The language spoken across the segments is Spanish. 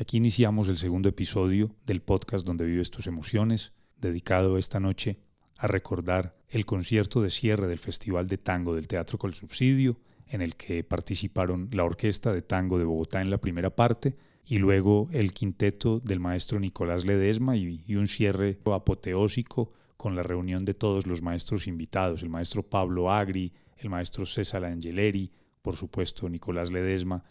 Aquí iniciamos el segundo episodio del podcast donde vives tus emociones, dedicado esta noche a recordar el concierto de cierre del Festival de Tango del Teatro Col Subsidio, en el que participaron la Orquesta de Tango de Bogotá en la primera parte y luego el quinteto del maestro Nicolás Ledesma y, un cierre apoteósico con la reunión de todos los maestros invitados, el maestro Pablo Agri, el maestro César Angeleri, por supuesto Nicolás Ledesma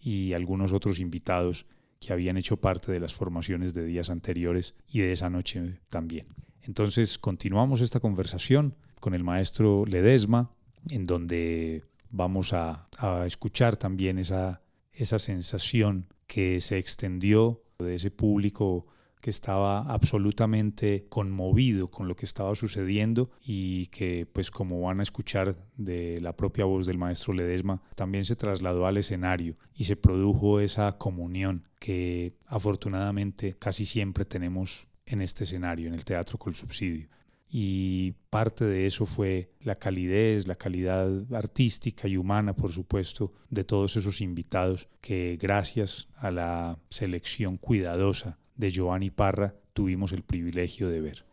y algunos otros invitados que habían hecho parte de las formaciones de días anteriores y de esa noche también. Entonces continuamos esta conversación con el maestro Ledesma, en donde vamos a, escuchar también esa, esa sensación que se extendió de ese público que estaba absolutamente conmovido con lo que estaba sucediendo y que pues como van a escuchar de la propia voz del maestro Ledesma también se trasladó al escenario y se produjo esa comunión que afortunadamente casi siempre tenemos en este escenario, en el teatro con subsidio. Y parte de eso fue la calidez, la calidad artística y humana, por supuesto, de todos esos invitados que gracias a la selección cuidadosa de Giovanni Parra tuvimos el privilegio de ver.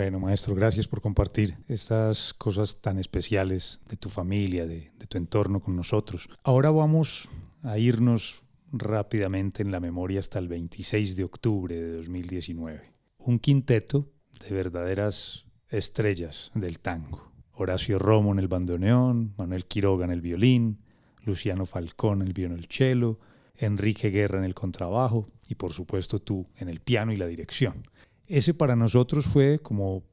Bueno, maestro, gracias por compartir estas cosas tan especiales de tu familia, de, tu entorno con nosotros. Ahora vamos a irnos rápidamente en la memoria hasta el 26 de octubre de 2019. Un quinteto de verdaderas estrellas del tango. Horacio Romo en el bandoneón, Manuel Quiroga en el violín, Luciano Falcón en el violonchelo, Enrique Guerra en el contrabajo y por supuesto tú en el piano y la dirección ese para nosotros fue como,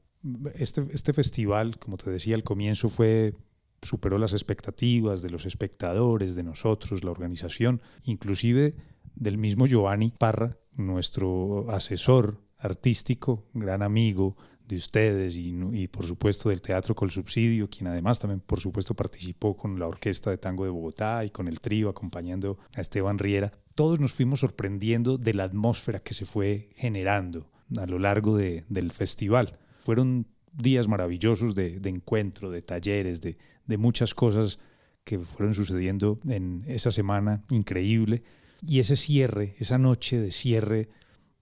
este, este festival, como te decía al comienzo, fue superó las expectativas de los espectadores, de nosotros, la organización, inclusive del mismo Giovanni Parra, nuestro asesor artístico, gran amigo de ustedes y, por supuesto del Teatro Col Subsidio, quien además también por supuesto participó con la Orquesta de Tango de Bogotá y con el trío acompañando a Esteban Riera, todos nos fuimos sorprendiendo de la atmósfera que se fue generando a lo largo del festival. Fueron días maravillosos de, encuentro, de talleres, de, de muchas cosas que fueron sucediendo en esa semana increíble. Y ese cierre, esa noche de cierre,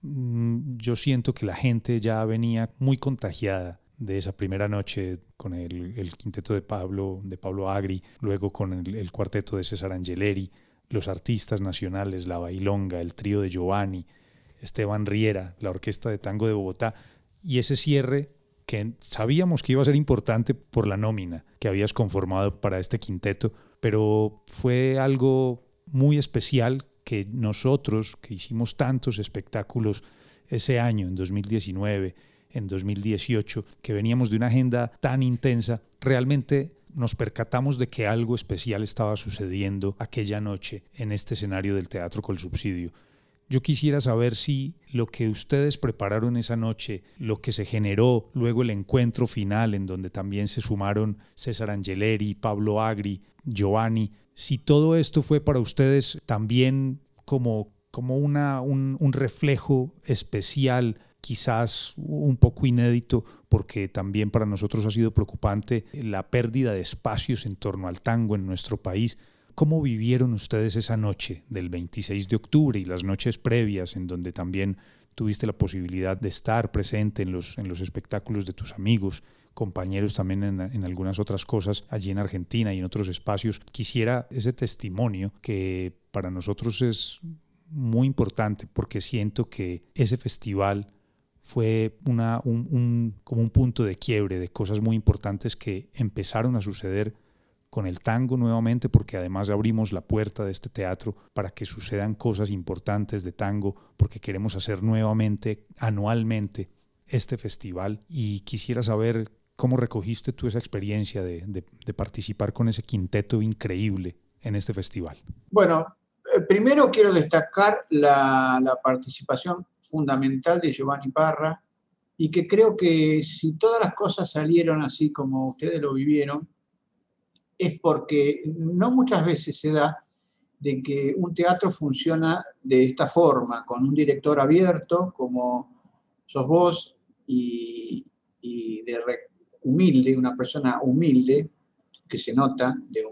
mm, yo siento que la gente ya venía muy contagiada de esa primera noche con el, quinteto de Pablo, de Pablo Agri, luego con el, cuarteto de César Angeleri, los artistas nacionales, la Bailonga, el trío de Giovanni, Esteban Riera, la Orquesta de Tango de Bogotá, y ese cierre que sabíamos que iba a ser importante por la nómina que habías conformado para este quinteto, pero fue algo muy especial que nosotros, que hicimos tantos espectáculos ese año, en 2019, en 2018, que veníamos de una agenda tan intensa, realmente nos percatamos de que algo especial estaba sucediendo aquella noche en este escenario del Teatro Col Subsidio. Yo quisiera saber si lo que ustedes prepararon esa noche, lo que se generó luego el encuentro final en donde también se sumaron César Angeleri, Pablo Agri, Giovanni, si todo esto fue para ustedes también como, como una, un, un reflejo especial quizás un poco inédito porque también para nosotros ha sido preocupante la pérdida de espacios en torno al tango en nuestro país. ¿Cómo vivieron ustedes esa noche del 26 de octubre y las noches previas en donde también tuviste la posibilidad de estar presente en los, en los espectáculos de tus amigos, compañeros también en, en, algunas otras cosas allí en Argentina y en otros espacios? Quisiera ese testimonio que para nosotros es muy importante porque siento que ese festival fue una, un, como un punto de quiebre de cosas muy importantes que empezaron a suceder con el tango nuevamente, porque además abrimos la puerta de este teatro para que sucedan cosas importantes de tango, porque queremos hacer nuevamente, anualmente, este festival. Y quisiera saber cómo recogiste tú esa experiencia de, participar con ese quinteto increíble en este festival. Bueno, eh, primero quiero destacar la, la participación fundamental de Giovanni Parra y que creo que si todas las cosas salieron así como ustedes lo vivieron, es porque no muchas veces se da de que un teatro funciona de esta forma, con un director abierto, como sos vos, y, de humilde, una persona humilde, que se nota, de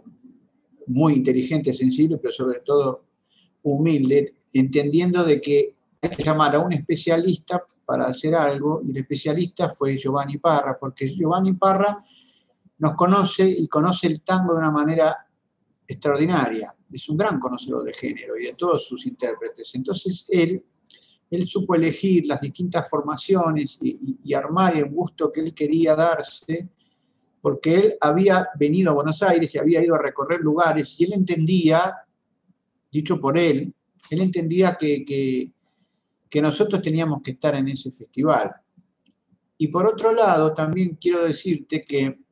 muy inteligente, sensible, pero sobre todo humilde, entendiendo de que hay que llamar a un especialista para hacer algo, y el especialista fue Giovanni Parra, porque Giovanni Parra nos conoce y conoce el tango de una manera extraordinaria. Es un gran conocedor de género y de todos sus intérpretes. Entonces él, él supo elegir las distintas formaciones y, armar el gusto que él quería darse, porque él había venido a Buenos Aires y había ido a recorrer lugares y él entendía, dicho por él, él entendía que, que, que nosotros teníamos que estar en ese festival. Y por otro lado, también quiero decirte que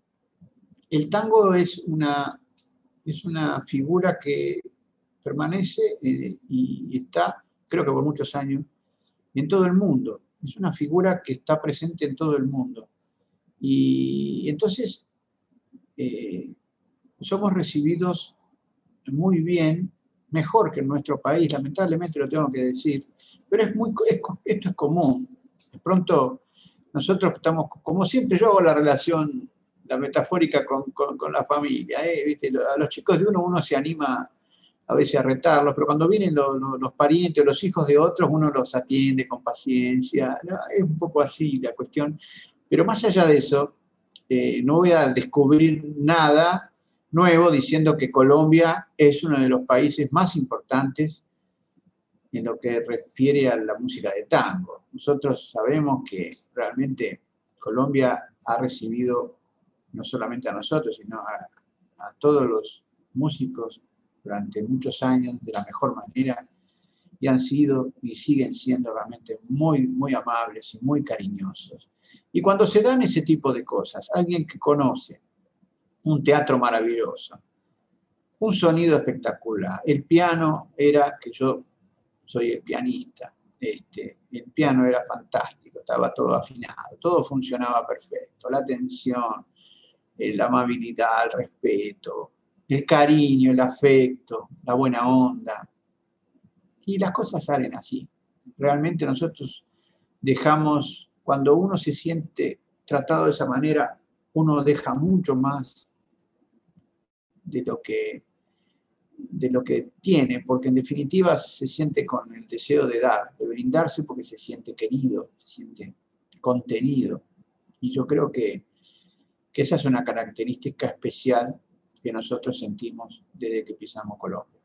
el tango es una, es una figura que permanece eh, y está, creo que por muchos años, en todo el mundo. Es una figura que está presente en todo el mundo. Y entonces eh, somos recibidos muy bien, mejor que en nuestro país, lamentablemente lo tengo que decir, pero es muy, esto es común. De pronto nosotros estamos, como siempre yo hago la relación la metafórica con, la familia. ¿eh? A los chicos de uno uno se anima a veces a retarlos, pero cuando vienen los, parientes o los hijos de otros, uno los atiende con paciencia. Es un poco así la cuestión. Pero más allá de eso, eh, no voy a descubrir nada nuevo diciendo que Colombia es uno de los países más importantes en lo que refiere a la música de tango. Nosotros sabemos que realmente Colombia ha recibido no solamente a nosotros, sino a, todos los músicos durante muchos años de la mejor manera y han sido y siguen siendo realmente muy, muy amables y muy cariñosos. Y cuando se dan ese tipo de cosas, alguien que conoce un teatro maravilloso, un sonido espectacular, el piano era, que yo soy el pianista, este, el piano era fantástico, estaba todo afinado, todo funcionaba perfecto, la atención, eh, la amabilidad, el respeto, el cariño, el afecto, la buena onda. Y las cosas salen así. Realmente nosotros dejamos, cuando uno se siente tratado de esa manera, uno deja mucho más de lo que de lo que tiene, porque en definitiva se siente con el deseo de dar, de brindarse porque se siente querido, se siente contenido. Y yo creo que, que esa es una característica especial que nosotros sentimos desde que pisamos Colombia.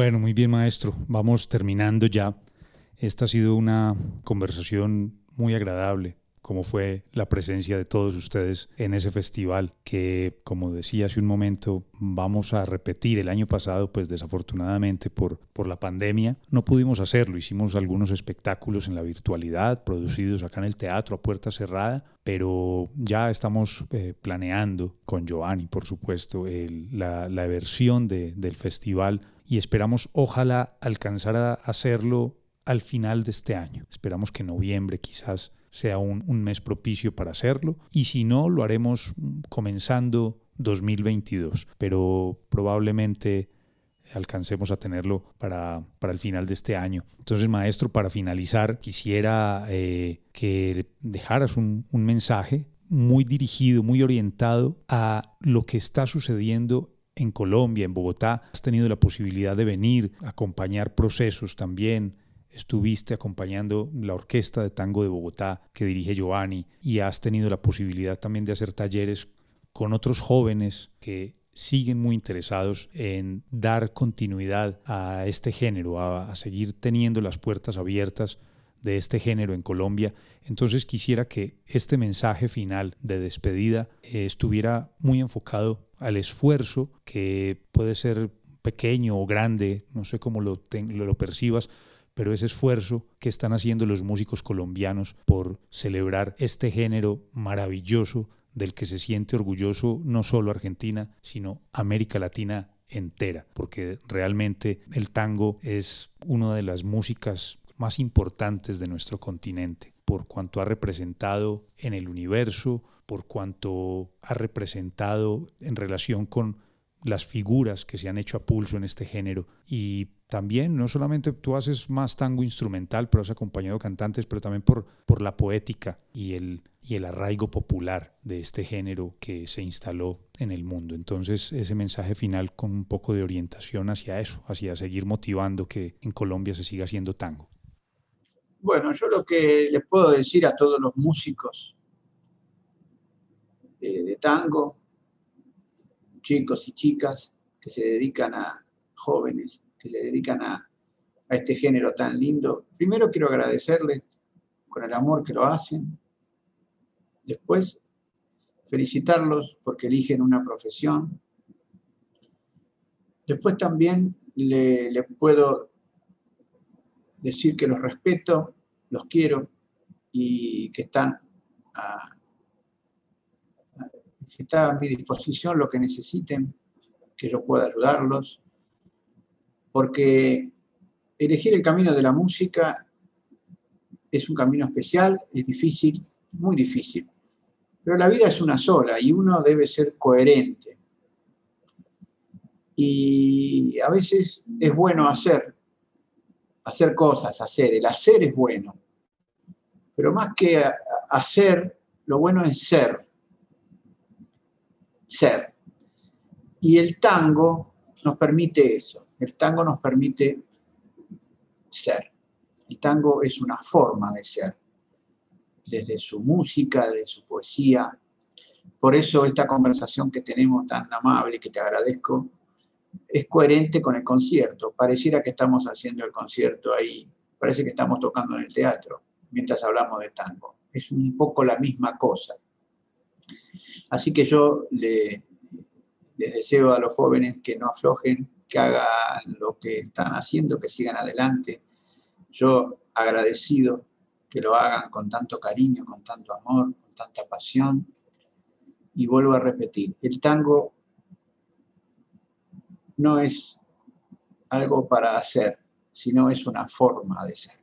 Bueno, muy bien maestro, vamos terminando ya. Esta ha sido una conversación muy agradable, como fue la presencia de todos ustedes en ese festival que, como decía hace un momento, vamos a repetir el año pasado, pues desafortunadamente por, por la pandemia no pudimos hacerlo. Hicimos algunos espectáculos en la virtualidad, producidos acá en el teatro a puerta cerrada, pero ya estamos eh, planeando con Giovanni, por supuesto, la, la versión de, del festival y esperamos ojalá alcanzar a hacerlo al final de este año. Esperamos que noviembre quizás sea un, mes propicio para hacerlo y si no, lo haremos comenzando 2022, pero probablemente alcancemos a tenerlo para, para, el final de este año. Entonces, maestro, para finalizar, quisiera eh, que dejaras un mensaje muy dirigido, muy orientado a lo que está sucediendo en Colombia, en Bogotá. Has tenido la posibilidad de venir, acompañar procesos también. Estuviste acompañando la Orquesta de Tango de Bogotá que dirige Giovanni y has tenido la posibilidad también de hacer talleres con otros jóvenes que siguen muy interesados en dar continuidad a este género, a, seguir teniendo las puertas abiertas de este género en Colombia. Entonces quisiera que este mensaje final de despedida eh, estuviera muy enfocado al esfuerzo que puede ser pequeño o grande, no sé cómo lo, lo percibas, pero ese esfuerzo que están haciendo los músicos colombianos por celebrar este género maravilloso del que se siente orgulloso no solo Argentina, sino América Latina entera, porque realmente el tango es una de las músicas más importantes de nuestro continente, por cuanto ha representado en el universo, por cuanto ha representado en relación con las figuras que se han hecho a pulso en este género y también no solamente tú haces más tango instrumental, pero has acompañado cantantes, pero también por, por la poética y el, y el arraigo popular de este género que se instaló en el mundo. Entonces ese mensaje final con un poco de orientación hacia eso, hacia seguir motivando que en Colombia se siga haciendo tango. Bueno, yo lo que les puedo decir a todos los músicos de tango, chicos y chicas que se dedican a jóvenes, que se dedican a, este género tan lindo. Primero quiero agradecerles con el amor que lo hacen. Después, felicitarlos porque eligen una profesión. Después también les le puedo decir que los respeto, los quiero y que están a, está a mi disposición lo que necesiten, que yo pueda ayudarlos, porque elegir el camino de la música es un camino especial, es difícil, muy difícil, pero la vida es una sola y uno debe ser coherente. Y a veces es bueno hacer, hacer cosas, hacer, el hacer es bueno, pero más que hacer, lo bueno es ser ser. Y el tango nos permite eso, el tango nos permite ser. El tango es una forma de ser, desde su música, de su poesía. Por eso esta conversación que tenemos tan amable, que te agradezco, es coherente con el concierto. Pareciera que estamos haciendo el concierto ahí, parece que estamos tocando en el teatro mientras hablamos de tango. Es un poco la misma cosa. Así que yo les deseo a los jóvenes que no aflojen, que hagan lo que están haciendo, que sigan adelante. Yo agradecido que lo hagan con tanto cariño, con tanto amor, con tanta pasión. Y vuelvo a repetir, el tango no es algo para hacer, sino es una forma de ser.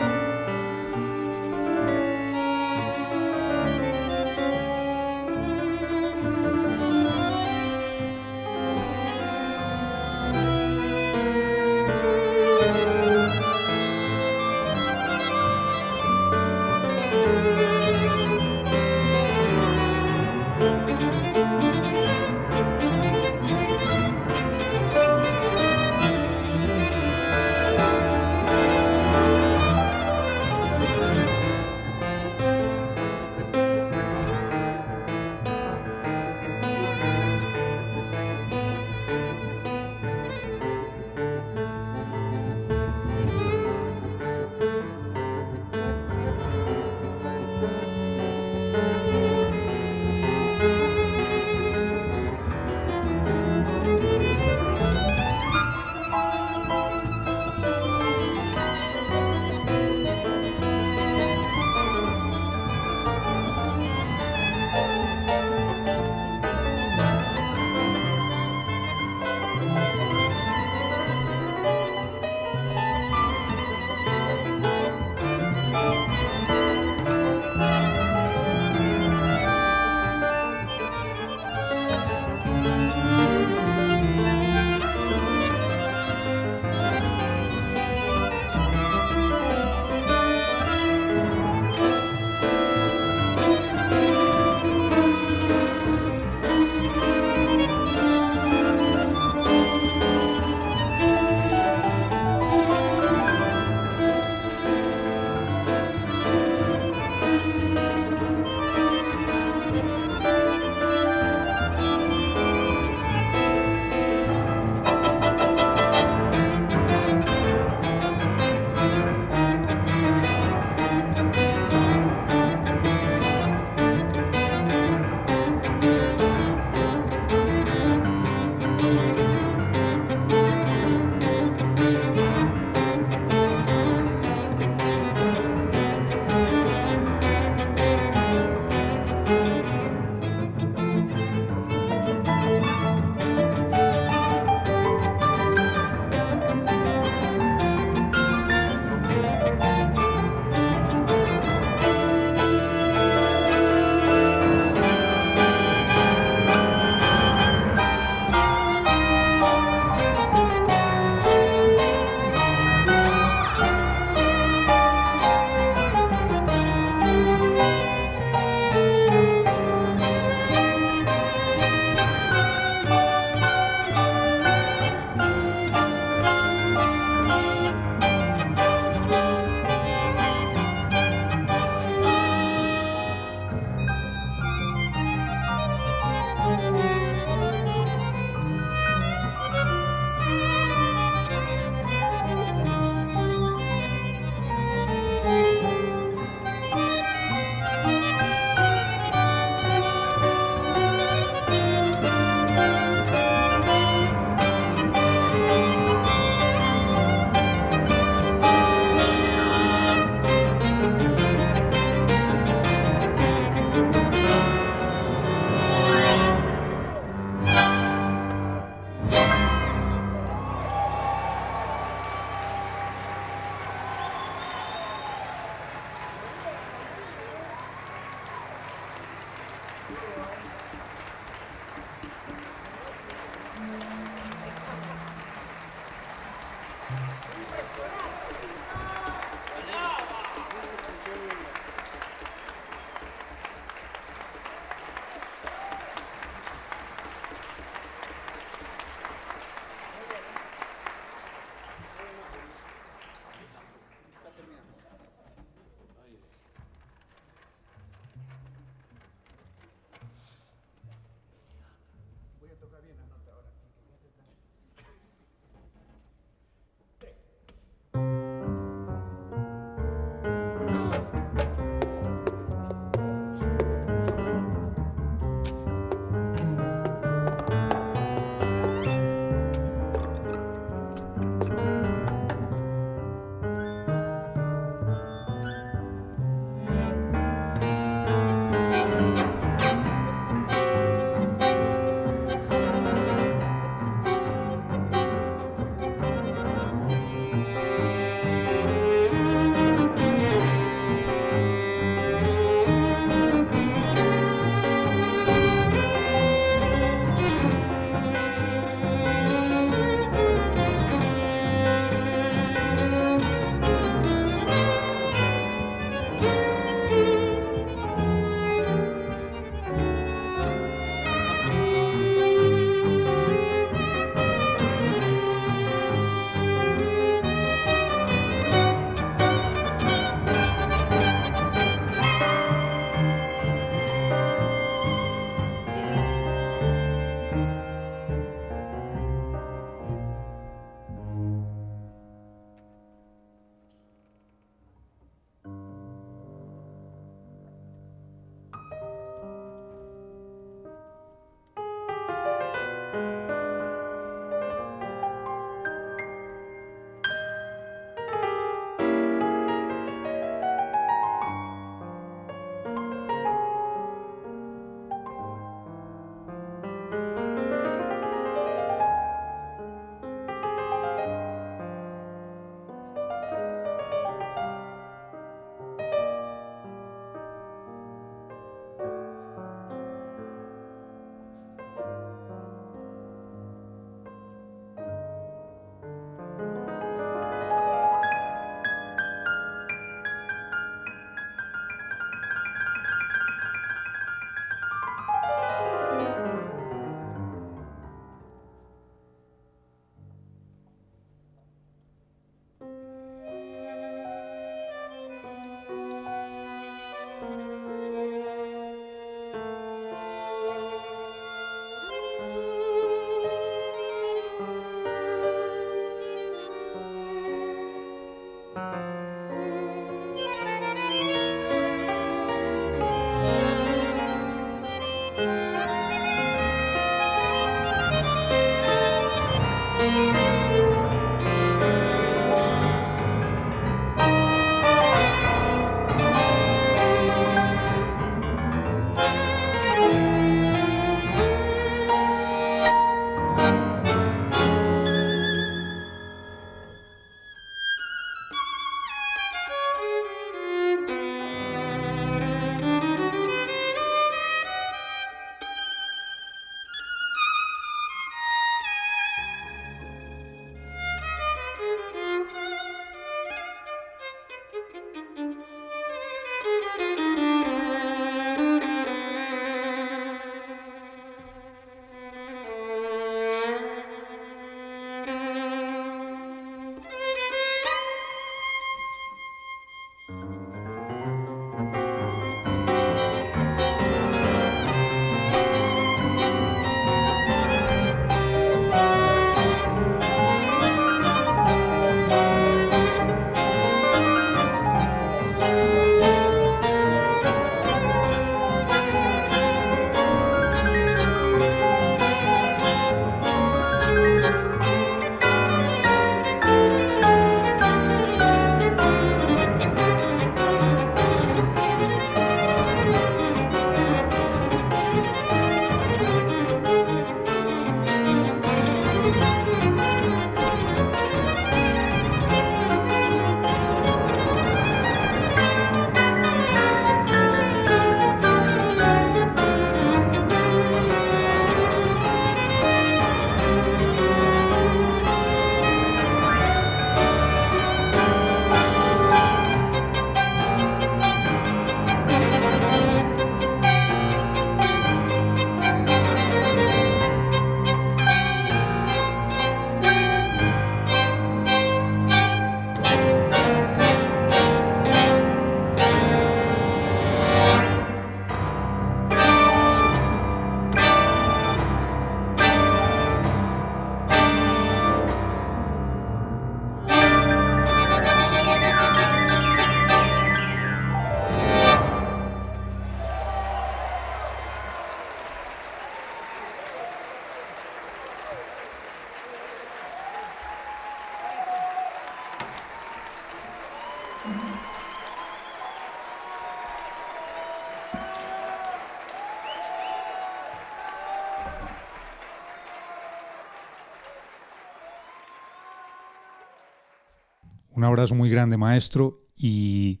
Un abrazo muy grande, maestro, y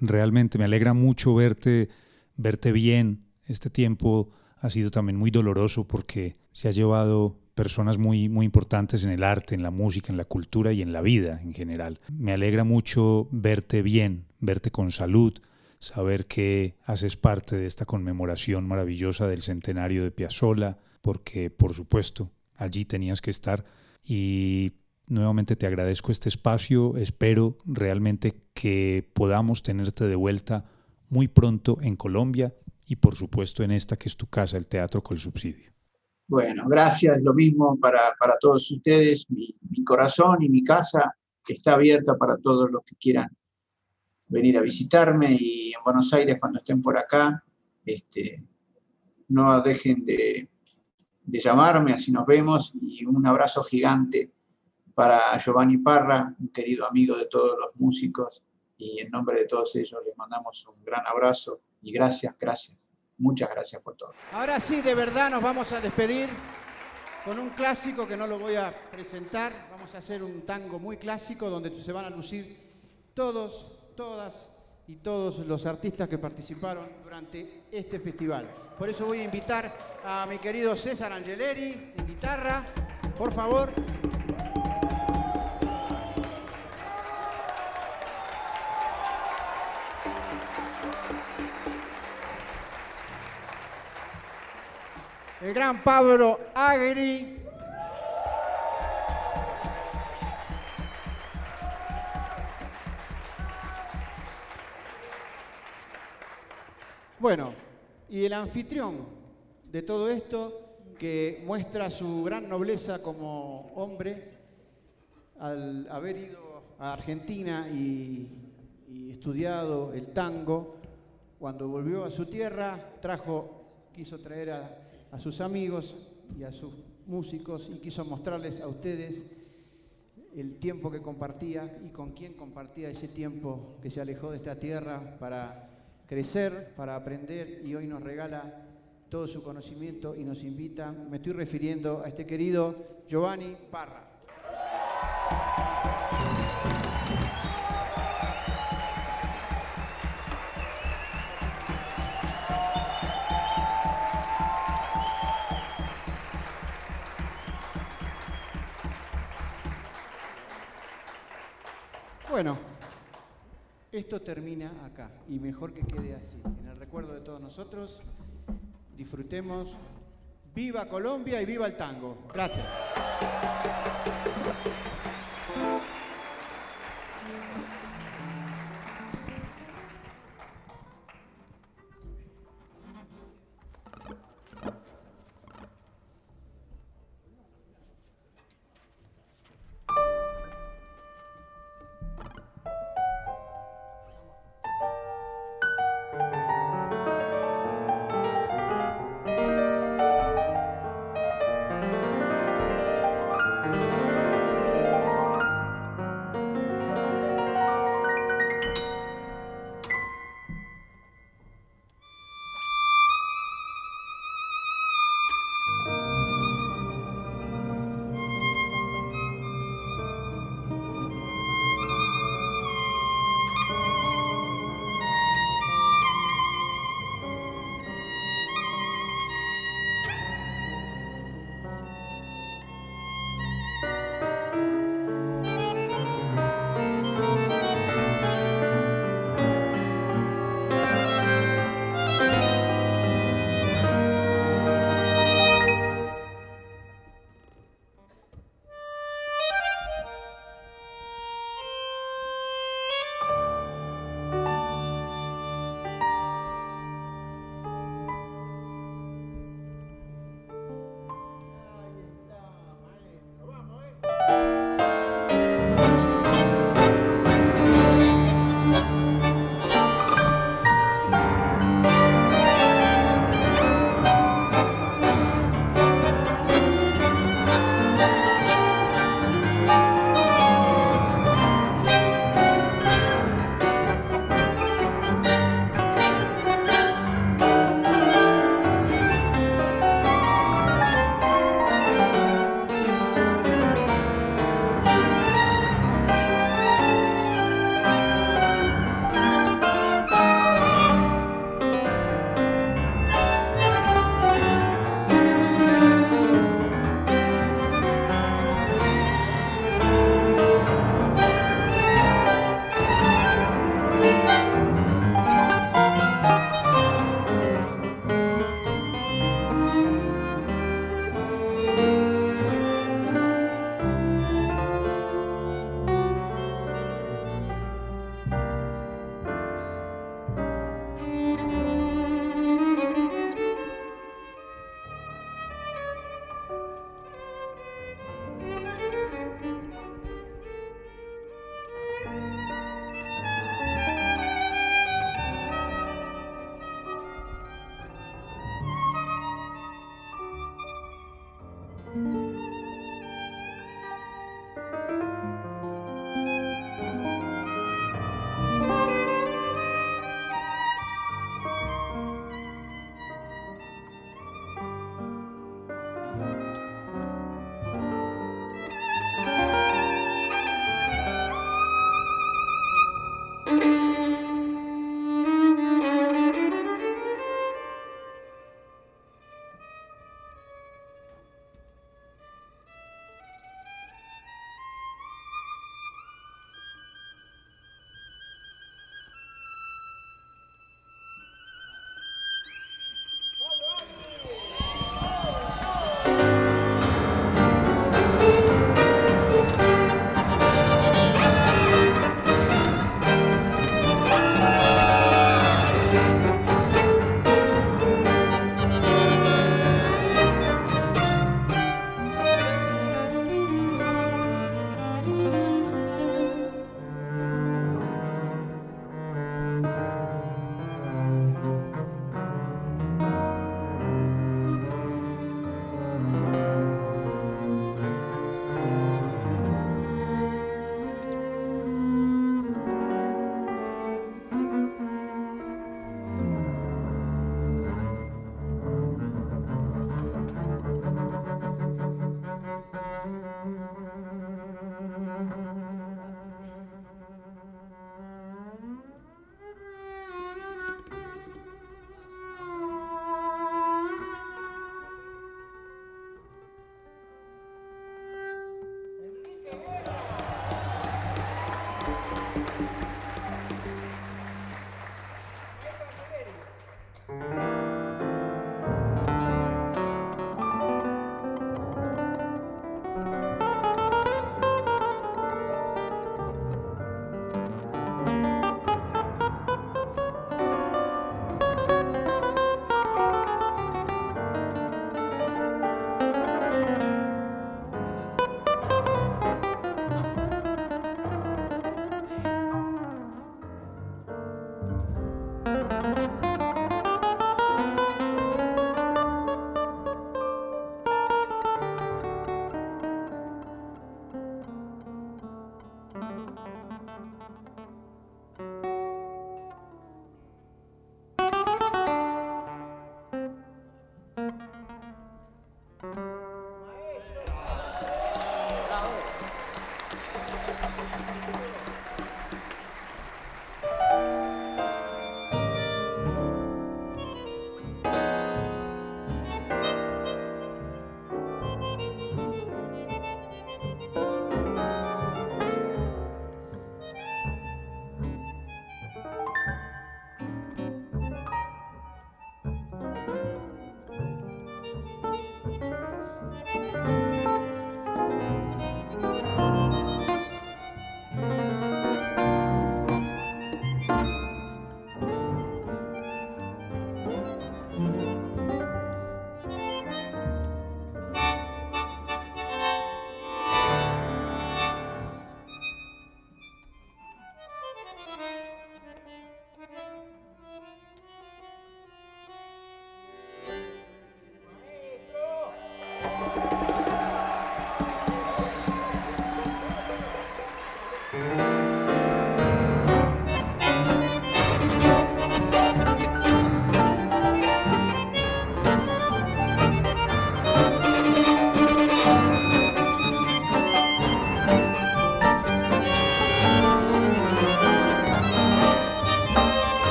realmente me alegra mucho verte, verte bien. Este tiempo ha sido también muy doloroso porque se ha llevado personas muy, muy importantes en el arte, en la música, en la cultura y en la vida en general. Me alegra mucho verte bien, verte con salud, saber que haces parte de esta conmemoración maravillosa del centenario de Piazzolla, porque por supuesto allí tenías que estar y nuevamente te agradezco este espacio, espero realmente que podamos tenerte de vuelta muy pronto en Colombia y por supuesto en esta que es tu casa, el Teatro con Subsidio. Bueno, gracias, lo mismo para, para todos ustedes, mi, mi corazón y mi casa está abierta para todos los que quieran venir a visitarme y en Buenos Aires cuando estén por acá, este, no dejen de, de llamarme, así nos vemos y un abrazo gigante para Giovanni Parra, un querido amigo de todos los músicos y en nombre de todos ellos les mandamos un gran abrazo y gracias, gracias, muchas gracias por todo. Ahora sí, de verdad nos vamos a despedir con un clásico que no lo voy a presentar, vamos a hacer un tango muy clásico donde se van a lucir todos todas y todos los artistas que participaron durante este festival. Por eso voy a invitar a mi querido César Angeleri en guitarra, por favor. El gran Pablo Agri. Bueno, y el anfitrión de todo esto, que muestra su gran nobleza como hombre, al haber ido a Argentina y, estudiado el tango, cuando volvió a su tierra, trajo, quiso traer a, a sus amigos y a sus músicos y quiso mostrarles a ustedes el tiempo que compartía y con quién compartía ese tiempo que se alejó de esta tierra para crecer, para aprender y hoy nos regala todo su conocimiento y nos invita, me estoy refiriendo a este querido Giovanni Parra. Esto termina acá y mejor que quede así. En el recuerdo de todos nosotros, disfrutemos. Viva Colombia y viva el tango. Gracias.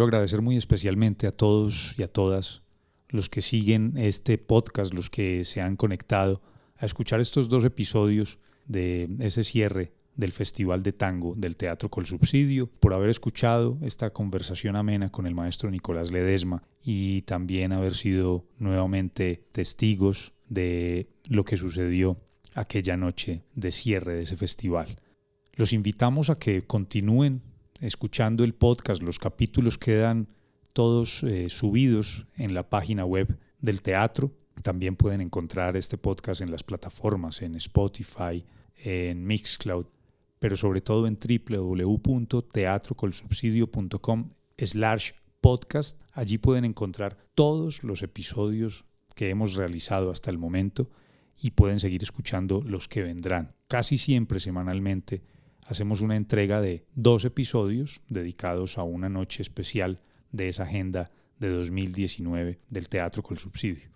Quiero agradecer muy especialmente a todos y a todas los que siguen este podcast, los que se han conectado a escuchar estos dos episodios de ese cierre del Festival de Tango del Teatro Col Subsidio, por haber escuchado esta conversación amena con el maestro Nicolás Ledesma y también haber sido nuevamente testigos de lo que sucedió aquella noche de cierre de ese festival. Los invitamos a que continúen escuchando el podcast, los capítulos quedan todos eh, subidos en la página web del teatro. También pueden encontrar este podcast en las plataformas, en Spotify, en Mixcloud, pero sobre todo en www.teatrocolsubsidio.com slash podcast. Allí pueden encontrar todos los episodios que hemos realizado hasta el momento y pueden seguir escuchando los que vendrán. Casi siempre semanalmente hacemos una entrega de dos episodios dedicados a una noche especial de esa agenda de 2019 del Teatro con Subsidio.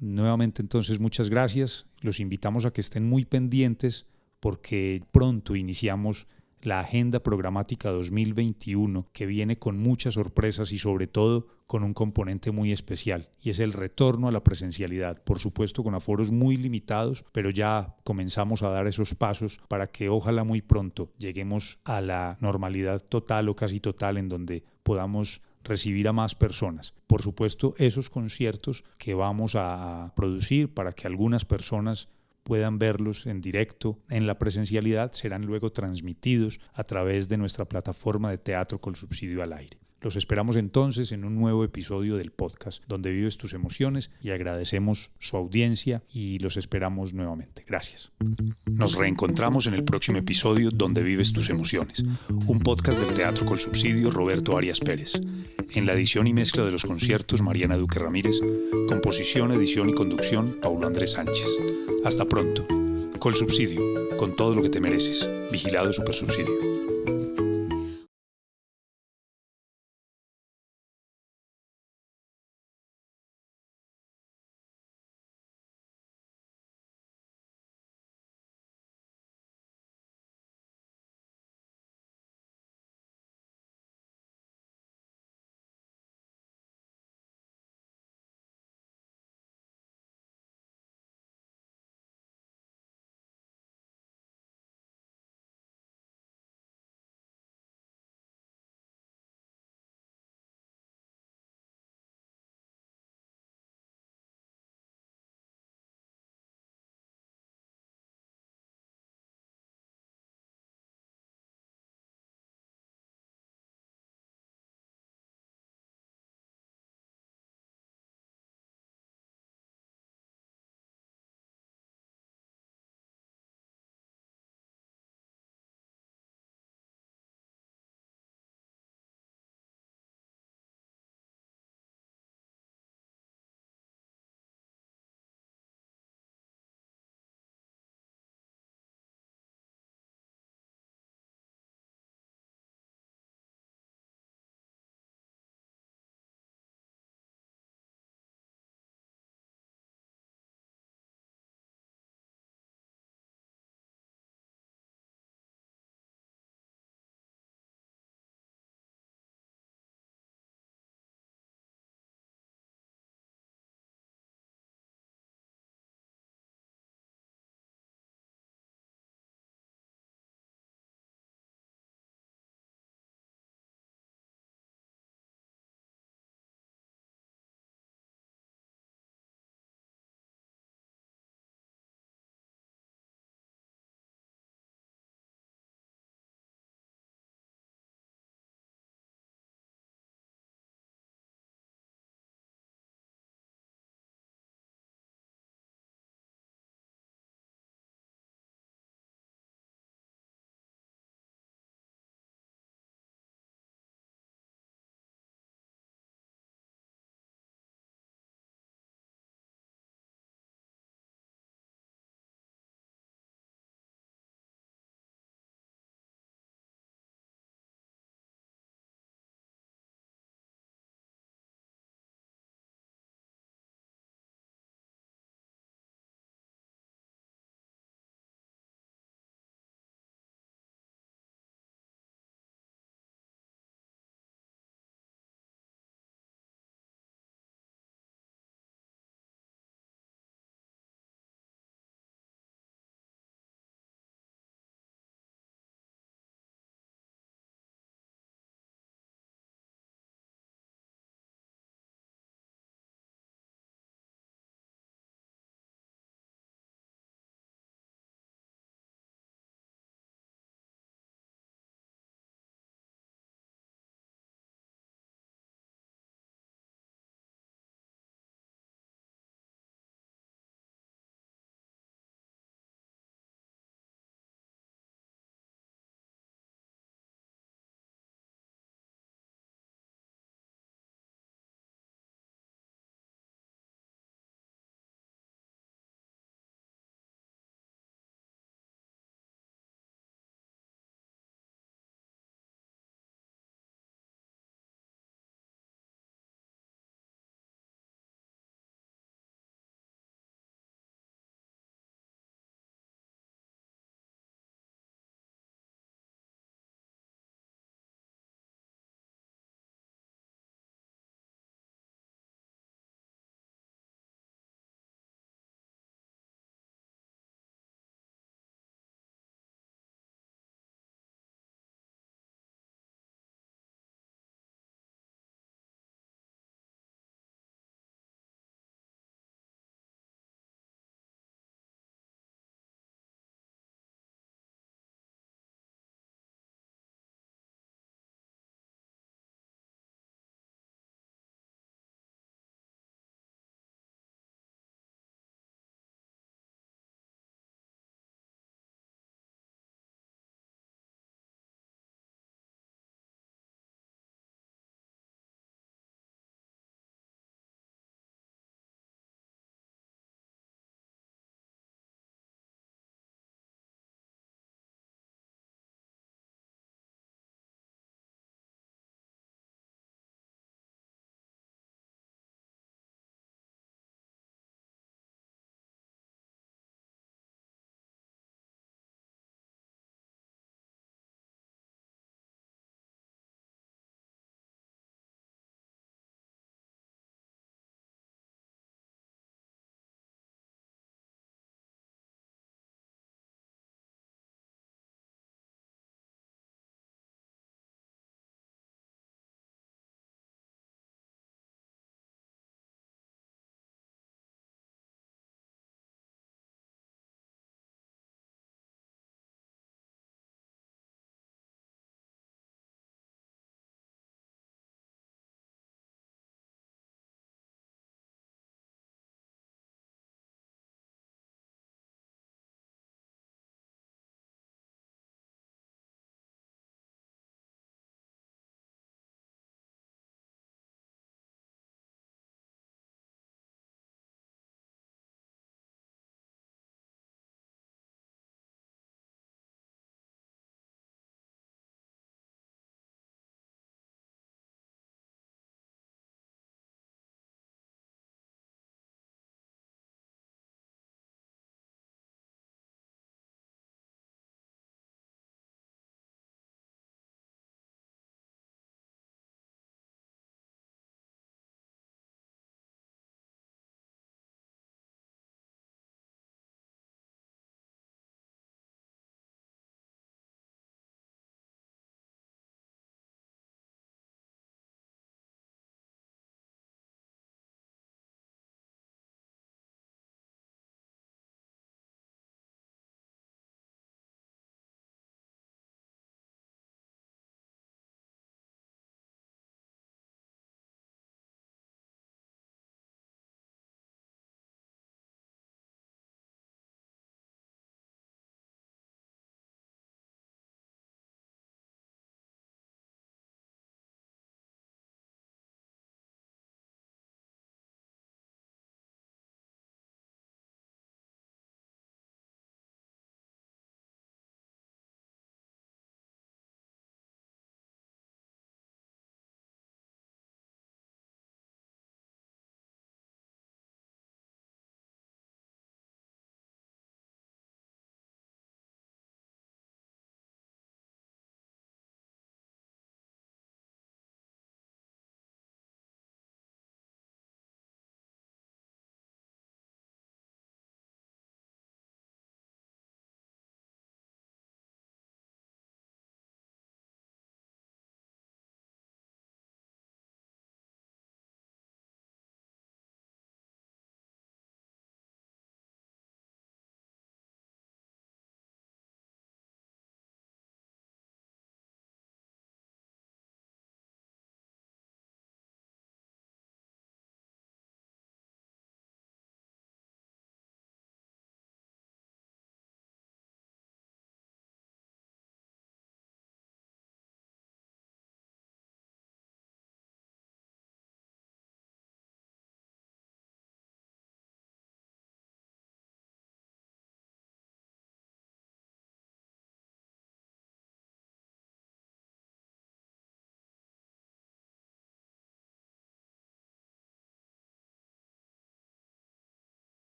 Nuevamente entonces muchas gracias, los invitamos a que estén muy pendientes porque pronto iniciamos la Agenda Programática 2021, que viene con muchas sorpresas y sobre todo con un componente muy especial, y es el retorno a la presencialidad, por supuesto con aforos muy limitados, pero ya comenzamos a dar esos pasos para que ojalá muy pronto lleguemos a la normalidad total o casi total en donde podamos recibir a más personas. Por supuesto, esos conciertos que vamos a producir para que algunas personas puedan verlos en directo en la presencialidad serán luego transmitidos a través de nuestra plataforma de teatro con subsidio al aire. Los esperamos entonces en un nuevo episodio del podcast donde vives tus emociones y agradecemos su audiencia y los esperamos nuevamente. Gracias. Nos reencontramos en el próximo episodio donde vives tus emociones, un podcast del Teatro con Subsidio Roberto Arias Pérez. En la edición y mezcla de los conciertos Mariana Duque Ramírez, composición, edición y conducción Paulo Andrés Sánchez. Hasta pronto. Col Subsidio, con todo lo que te mereces. Vigilado Super Subsidio.